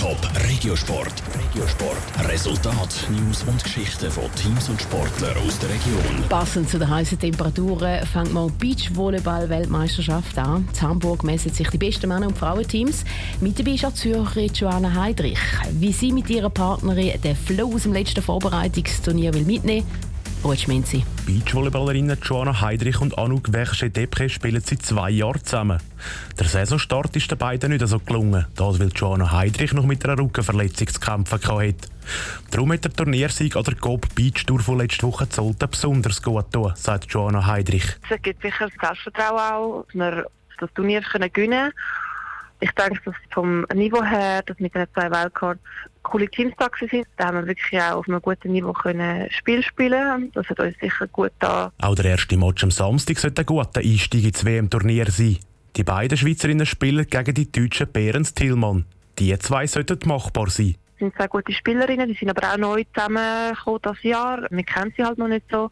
Top Regiosport. Regiosport. Resultat, News und Geschichten von Teams und Sportlern aus der Region. Passend zu den heißen Temperaturen fängt man Beachvolleyball-Weltmeisterschaft an. In Hamburg messen sich die besten Männer- und Frauenteams. Mit dabei ist auch Zürcherin Joanna Heidrich. Wie sie mit ihrer Partnerin den Flow aus dem letzten Vorbereitungsturnier will mitnehmen Rutsch Minzi. Beachvolleyballerinnen Joanna Heidrich und Anouk Verche-Depre spielen seit zwei Jahren zusammen. Der Saisonstart ist den beiden nicht so gelungen, das weil Joanna Heidrich noch mit einer Rückenverletzung zu kämpfen hatte. Darum hat der Turniersieg an der Gob Beach Tour von letzter Woche Zolten besonders gut getan, sagt Joanna Heidrich. Es gibt sicher das Selbstvertrauen auch, dass wir das Turnier gewinnen können. Ich denke, dass vom Niveau her, dass mit den zwei Wildcards coole Teams da sind. Da haben wir wirklich auch auf einem guten Niveau können Spiel spielen. Das hat uns sicher gut da. Auch der erste Match am Samstag sollte ein guter Einstieg ins WM-Turnier sein. Die beiden Schweizerinnen spielen gegen die deutschen Behrens Tillmann. Die zwei sollten machbar sein. Das sind zwei gute Spielerinnen, die sind aber auch neu zusammengekommen dieses Jahr. Wir kennen sie halt noch nicht so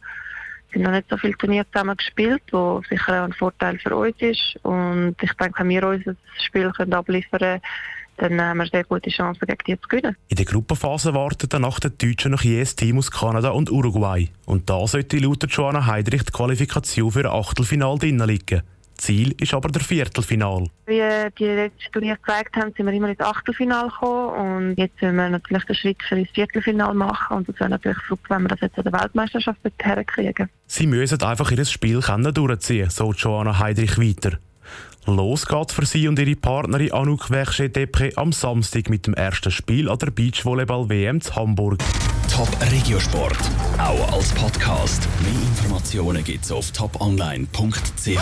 sind noch nicht so viele Turniere zusammen gespielt, was sicher ein Vorteil für uns ist. Und ich denke, wenn wir unser Spiel können abliefern können, dann haben wir sehr gute Chancen, gegen die zu gewinnen. In der Gruppenphase warten danach die Deutschen noch jedes Team aus Kanada und Uruguay. Und da sollte laut Joanna Heidrich die Qualifikation für ein Achtelfinal drin liegen. Ziel ist aber der Viertelfinal. Wie die letzten Turniere gezeigt haben, sind wir immer ins Achtelfinal gekommen und jetzt wollen wir natürlich den Schritt für ins Viertelfinal machen und es wäre natürlich super, wenn wir das jetzt an der Weltmeisterschaft herkriegen. Sie müssen einfach ihr Spiel durchziehen, so Joanna Heidrich weiter. Los geht's für sie und ihre Partnerin Anouk Verche-Depre am Samstag mit dem ersten Spiel an der Beachvolleyball-WM zu Hamburg. Top Regiosport, auch als Podcast. Mehr Informationen gibt's auf toponline.ch.